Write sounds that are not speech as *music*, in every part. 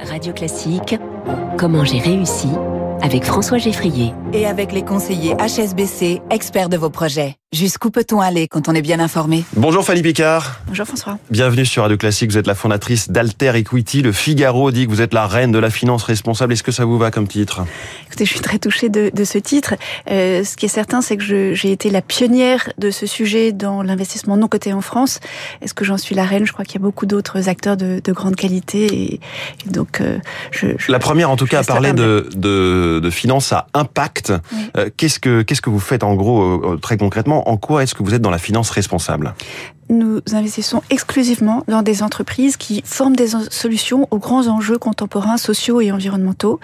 Radio Classique, comment j'ai réussi avec François Geffrier. Et avec les conseillers HSBC, experts de vos projets. Jusqu'où peut-on aller quand on est bien informé? Bonjour Fanny Picard. Bonjour François. Bienvenue sur Radio Classique. Vous êtes la fondatrice d'Alter Equity. Le Figaro dit que vous êtes la reine de la finance responsable. Est-ce que ça vous va comme titre? Écoutez, je suis très touchée de, de ce titre. Euh, ce qui est certain, c'est que j'ai été la pionnière de ce sujet dans l'investissement non coté en France. Est-ce que j'en suis la reine? Je crois qu'il y a beaucoup d'autres acteurs de, de, grande qualité. Et, et donc, euh, je, je, La première, en tout cas, à parler de, de, de finance à impact. Oui. Euh, qu'est-ce que qu'est-ce que vous faites en gros, euh, très concrètement En quoi est-ce que vous êtes dans la finance responsable? Nous investissons exclusivement dans des entreprises qui forment des solutions aux grands enjeux contemporains sociaux et environnementaux,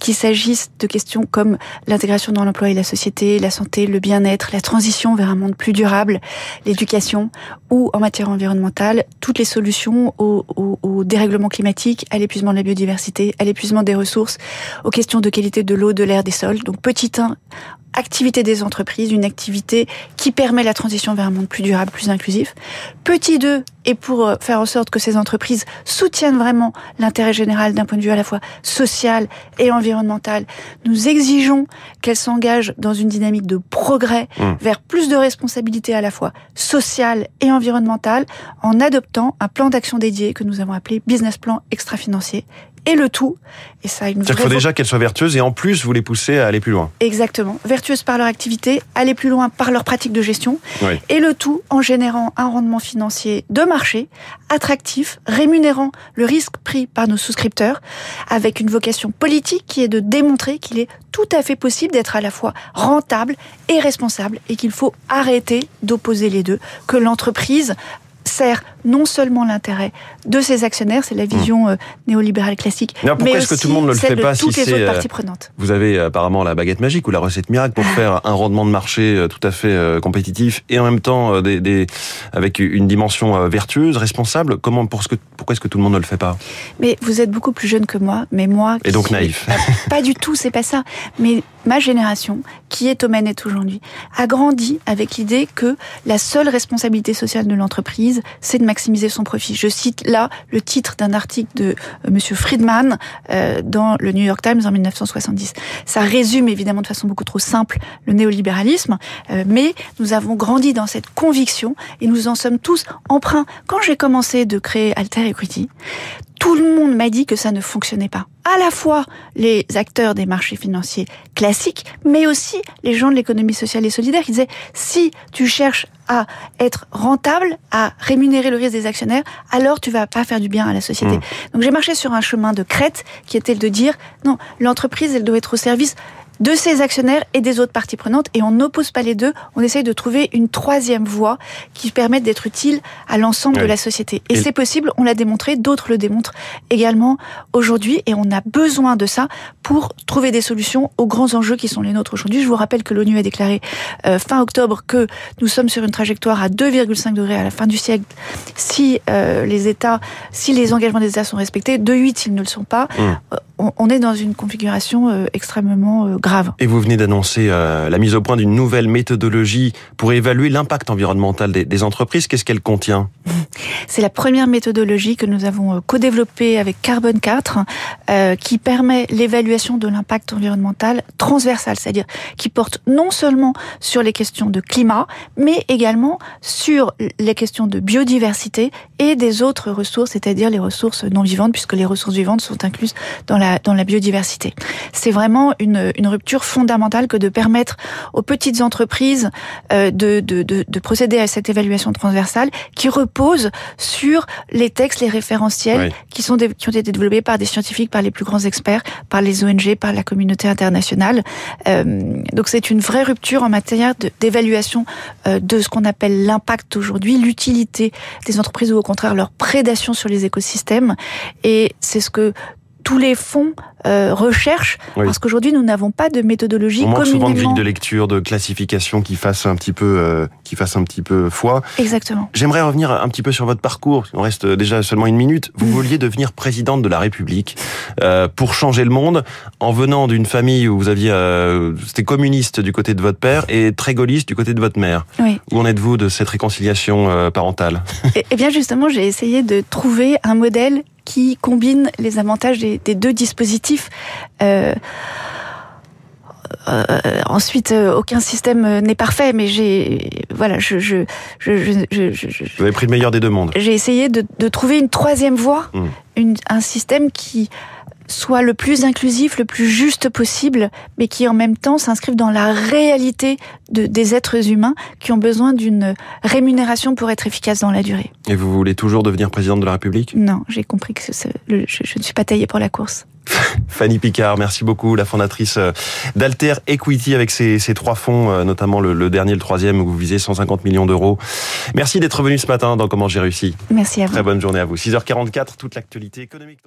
qu'il s'agisse de questions comme l'intégration dans l'emploi et la société, la santé, le bien-être, la transition vers un monde plus durable, l'éducation, ou en matière environnementale, toutes les solutions au, dérèglement climatique, à l'épuisement de la biodiversité, à l'épuisement des ressources, aux questions de qualité de l'eau, de l'air, des sols. Donc petit 1, activité des entreprises, une activité qui permet la transition vers un monde plus durable, plus inclusif. Petit 2, et pour faire en sorte que ces entreprises soutiennent vraiment l'intérêt général d'un point de vue à la fois social et environnemental, nous exigeons qu'elles s'engagent dans une dynamique de progrès mmh. vers plus de responsabilités à la fois sociale et environnementale en adoptant un plan d'action dédié que nous avons appelé business plan extra-financier et le tout. Et ça, une C'est-à-dire qu'il faut déjà qu'elles soient vertueuses et en plus vous les poussez à aller plus loin. Exactement. Vertueuses par leur activité, aller plus loin par leur pratique de gestion. Oui. Et le tout en générant un rendement financier de marché, attractif, rémunérant le risque pris par nos souscripteurs, avec une vocation politique qui est de démontrer qu'il est tout à fait possible d'être à la fois rentable et responsable et qu'il faut arrêter d'opposer les deux, que l'entreprise sert non seulement l'intérêt de ses actionnaires, c'est la vision euh, néolibérale classique, mais, mais est-ce que tout le monde ne le fait pas toutes si les autres parties prenantes. Vous avez apparemment la baguette magique ou la recette miracle pour faire un rendement de marché euh, tout à fait euh, compétitif et en même temps des, des avec une dimension vertueuse, responsable. Comment pour ce que pourquoi est-ce que tout le monde ne le fait pas? Mais vous êtes beaucoup plus jeune que moi, mais moi et donc naïf. Pas, pas du tout, c'est pas ça. Mais ma génération, qui est au manette aujourd'hui, a grandi avec l'idée que la seule responsabilité sociale de l'entreprise, c'est de maximiser son profit. Je cite là le titre d'un article de euh, Monsieur Friedman euh, dans le New York Times en 1970. Ça résume évidemment de façon beaucoup trop simple le néolibéralisme, euh, mais nous avons grandi dans cette conviction et nous en sommes tous emprunts. Quand j'ai commencé de créer Alter Equity, tout le monde m'a dit que ça ne fonctionnait pas. À la fois les acteurs des marchés financiers classiques, mais aussi les gens de l'économie sociale et solidaire qui disaient si tu cherches à être rentable, à rémunérer le risque des actionnaires, alors tu vas pas faire du bien à la société. Mmh. Donc j'ai marché sur un chemin de crête qui était de dire non, l'entreprise elle doit être au service de ses actionnaires et des autres parties prenantes et on n'oppose pas les deux, on essaye de trouver une troisième voie qui permette d'être utile à l'ensemble oui. de la société. Et, et... c'est possible, on l'a démontré, d'autres le démontrent également aujourd'hui et on a besoin de ça pour trouver des solutions aux grands enjeux qui sont les nôtres aujourd'hui. Je vous rappelle que l'ONU a déclaré euh, fin octobre que nous sommes sur une trajectoire à 2,5 degrés à la fin du siècle si euh, les États, si les engagements des États sont respectés, de 8 s'ils ne le sont pas. Mmh. Euh, on, on, est dans une configuration euh, extrêmement grave. Et vous venez d'annoncer euh, la mise au point d'une nouvelle méthodologie pour évaluer l'impact environnemental des, des entreprises. Qu'est-ce qu'elle contient? C'est la première méthodologie que nous avons euh, co-développée avec Carbone 4, euh, qui permet l'évaluation de l'impact environnemental transversal, c'est-à-dire qui porte non seulement sur les questions de climat, mais également sur les questions de biodiversité et des autres ressources, c'est-à-dire les ressources non vivantes, puisque les ressources vivantes sont incluses dans la, dans la biodiversité. C'est vraiment une, une rupture fondamentale que de permettre aux petites entreprises euh, de, de, de, de, procéder à cette évaluation transversale qui repose sur les textes, les référentiels oui. qui, sont qui ont été développés par des scientifiques, par les plus grands experts, par les ONG, par la communauté internationale. Euh, donc c'est une vraie rupture en matière d'évaluation euh, de ce qu'on appelle l'impact aujourd'hui, l'utilité des entreprises ou au contraire leur prédation sur les écosystèmes. Et c'est ce que tous les fonds euh, recherchent, oui. parce qu'aujourd'hui nous n'avons pas de méthodologie On manque souvent de grille de lecture, de classification qui fasse un petit peu, euh, qui fasse un petit peu foi. Exactement. J'aimerais revenir un petit peu sur votre parcours. On reste déjà seulement une minute. Vous mmh. vouliez devenir présidente de la République euh, pour changer le monde, en venant d'une famille où vous aviez, euh, c'était communiste du côté de votre père et très gaulliste du côté de votre mère. Oui. Où en êtes-vous de cette réconciliation parentale? Eh bien justement, j'ai essayé de trouver un modèle qui combine les avantages des, des deux dispositifs. Euh, euh, ensuite, euh, aucun système n'est parfait, mais j'ai voilà, je je je, je, je, je Vous avez pris le meilleur des deux mondes. j'ai essayé de, de trouver une troisième voie, une, un système qui soit le plus inclusif, le plus juste possible, mais qui en même temps s'inscrive dans la réalité de, des êtres humains qui ont besoin d'une rémunération pour être efficace dans la durée. Et vous voulez toujours devenir présidente de la République? Non, j'ai compris que le- je, je ne suis pas taillée pour la course. *laughs* Fanny Picard, merci beaucoup, la fondatrice euh, d'Alter Equity avec ses, ses trois fonds, euh, notamment le, le dernier, le troisième, où vous visez 150 millions d'euros. Merci d'être venu ce matin dans Comment j'ai réussi. Merci à vous. Très bonne journée à vous. 6h44, toute l'actualité économique.